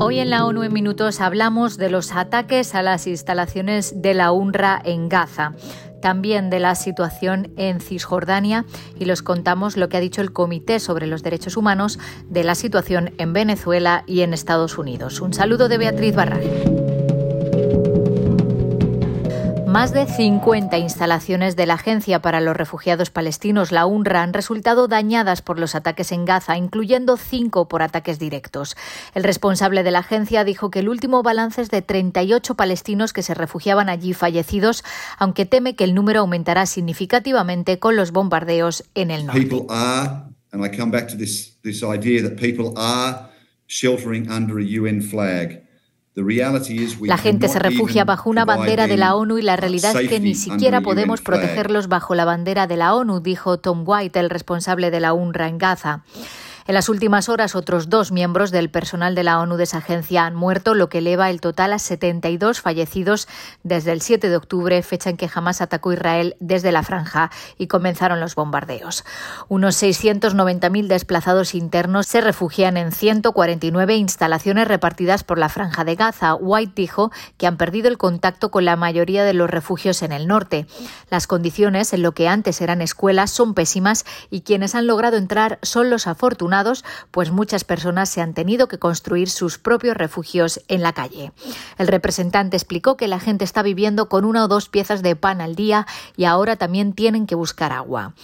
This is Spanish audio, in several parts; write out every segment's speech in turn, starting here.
Hoy en la ONU en Minutos hablamos de los ataques a las instalaciones de la UNRWA en Gaza también de la situación en Cisjordania y los contamos lo que ha dicho el Comité sobre los Derechos Humanos de la situación en Venezuela y en Estados Unidos. Un saludo de Beatriz Barral. Más de 50 instalaciones de la Agencia para los Refugiados Palestinos, la UNRWA, han resultado dañadas por los ataques en Gaza, incluyendo cinco por ataques directos. El responsable de la agencia dijo que el último balance es de 38 palestinos que se refugiaban allí fallecidos, aunque teme que el número aumentará significativamente con los bombardeos en el norte. La gente se refugia bajo una bandera de la ONU y la realidad es que ni siquiera podemos protegerlos bajo la bandera de la ONU, dijo Tom White, el responsable de la UNRWA en Gaza. En las últimas horas, otros dos miembros del personal de la ONU de esa agencia han muerto, lo que eleva el total a 72 fallecidos desde el 7 de octubre, fecha en que jamás atacó Israel desde la franja y comenzaron los bombardeos. Unos 690.000 desplazados internos se refugian en 149 instalaciones repartidas por la franja de Gaza. White dijo que han perdido el contacto con la mayoría de los refugios en el norte. Las condiciones en lo que antes eran escuelas son pésimas y quienes han logrado entrar son los afortunados pues muchas personas se han tenido que construir sus propios refugios en la calle. El representante explicó que la gente está viviendo con una o dos piezas de pan al día y ahora también tienen que buscar agua.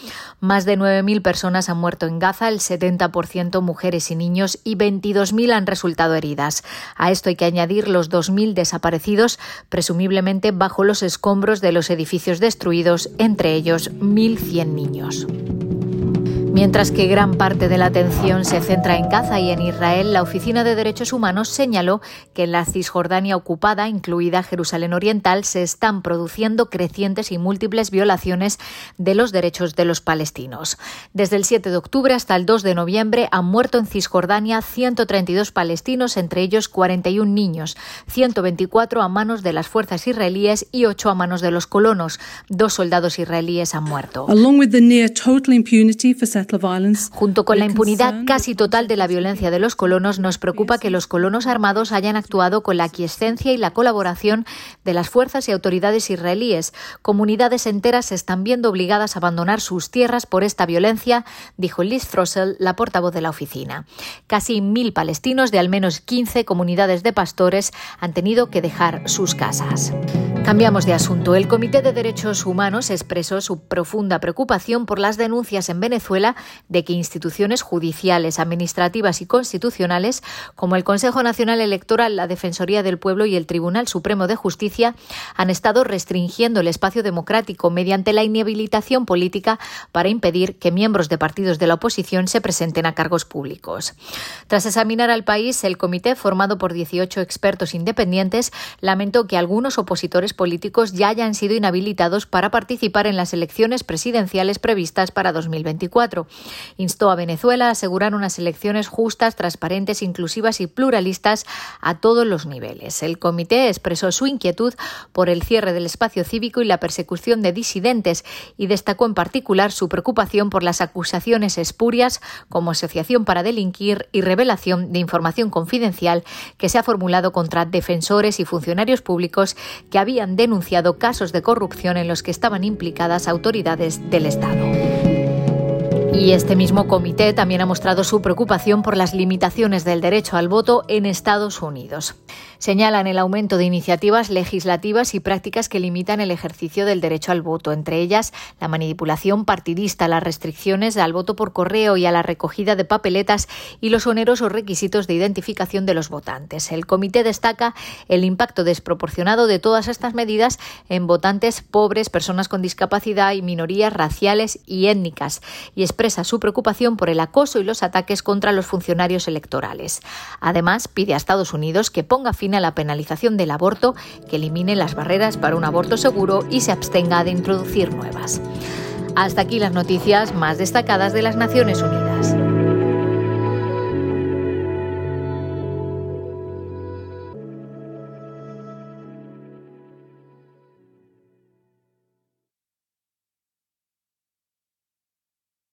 Más de 9.000 personas han muerto en Gaza, el 70% mujeres y niños, y 22.000 han resultado heridas. A esto hay que añadir los 2.000 desaparecidos, presumiblemente bajo los escombros de los edificios destruidos, entre ellos 1.100 niños. Mientras que gran parte de la atención se centra en Gaza y en Israel, la Oficina de Derechos Humanos señaló que en la Cisjordania ocupada, incluida Jerusalén Oriental, se están produciendo crecientes y múltiples violaciones de los derechos de los palestinos. Desde el 7 de octubre hasta el 2 de noviembre han muerto en Cisjordania 132 palestinos, entre ellos 41 niños, 124 a manos de las fuerzas israelíes y 8 a manos de los colonos. Dos soldados israelíes han muerto. Junto con la impunidad casi total de la violencia de los colonos, nos preocupa que los colonos armados hayan actuado con la aquiescencia y la colaboración de las fuerzas y autoridades israelíes. Comunidades enteras se están viendo obligadas a abandonar sus tierras por esta violencia, dijo Liz Frossel, la portavoz de la oficina. Casi mil palestinos de al menos 15 comunidades de pastores han tenido que dejar sus casas. Cambiamos de asunto. El Comité de Derechos Humanos expresó su profunda preocupación por las denuncias en Venezuela de que instituciones judiciales, administrativas y constitucionales, como el Consejo Nacional Electoral, la Defensoría del Pueblo y el Tribunal Supremo de Justicia, han estado restringiendo el espacio democrático mediante la inhabilitación política para impedir que miembros de partidos de la oposición se presenten a cargos públicos. Tras examinar al país, el comité, formado por 18 expertos independientes, lamentó que algunos opositores políticos ya hayan sido inhabilitados para participar en las elecciones presidenciales previstas para 2024. Instó a Venezuela a asegurar unas elecciones justas, transparentes, inclusivas y pluralistas a todos los niveles. El comité expresó su inquietud por el cierre del espacio cívico y la persecución de disidentes y destacó en particular su preocupación por las acusaciones espurias como asociación para delinquir y revelación de información confidencial que se ha formulado contra defensores y funcionarios públicos que habían denunciado casos de corrupción en los que estaban implicadas autoridades del Estado. Y este mismo comité también ha mostrado su preocupación por las limitaciones del derecho al voto en Estados Unidos señalan el aumento de iniciativas legislativas y prácticas que limitan el ejercicio del derecho al voto, entre ellas la manipulación partidista, las restricciones al voto por correo y a la recogida de papeletas y los onerosos requisitos de identificación de los votantes. El comité destaca el impacto desproporcionado de todas estas medidas en votantes pobres, personas con discapacidad y minorías raciales y étnicas y expresa su preocupación por el acoso y los ataques contra los funcionarios electorales. Además, pide a Estados Unidos que ponga fin a la penalización del aborto, que elimine las barreras para un aborto seguro y se abstenga de introducir nuevas. Hasta aquí las noticias más destacadas de las Naciones Unidas.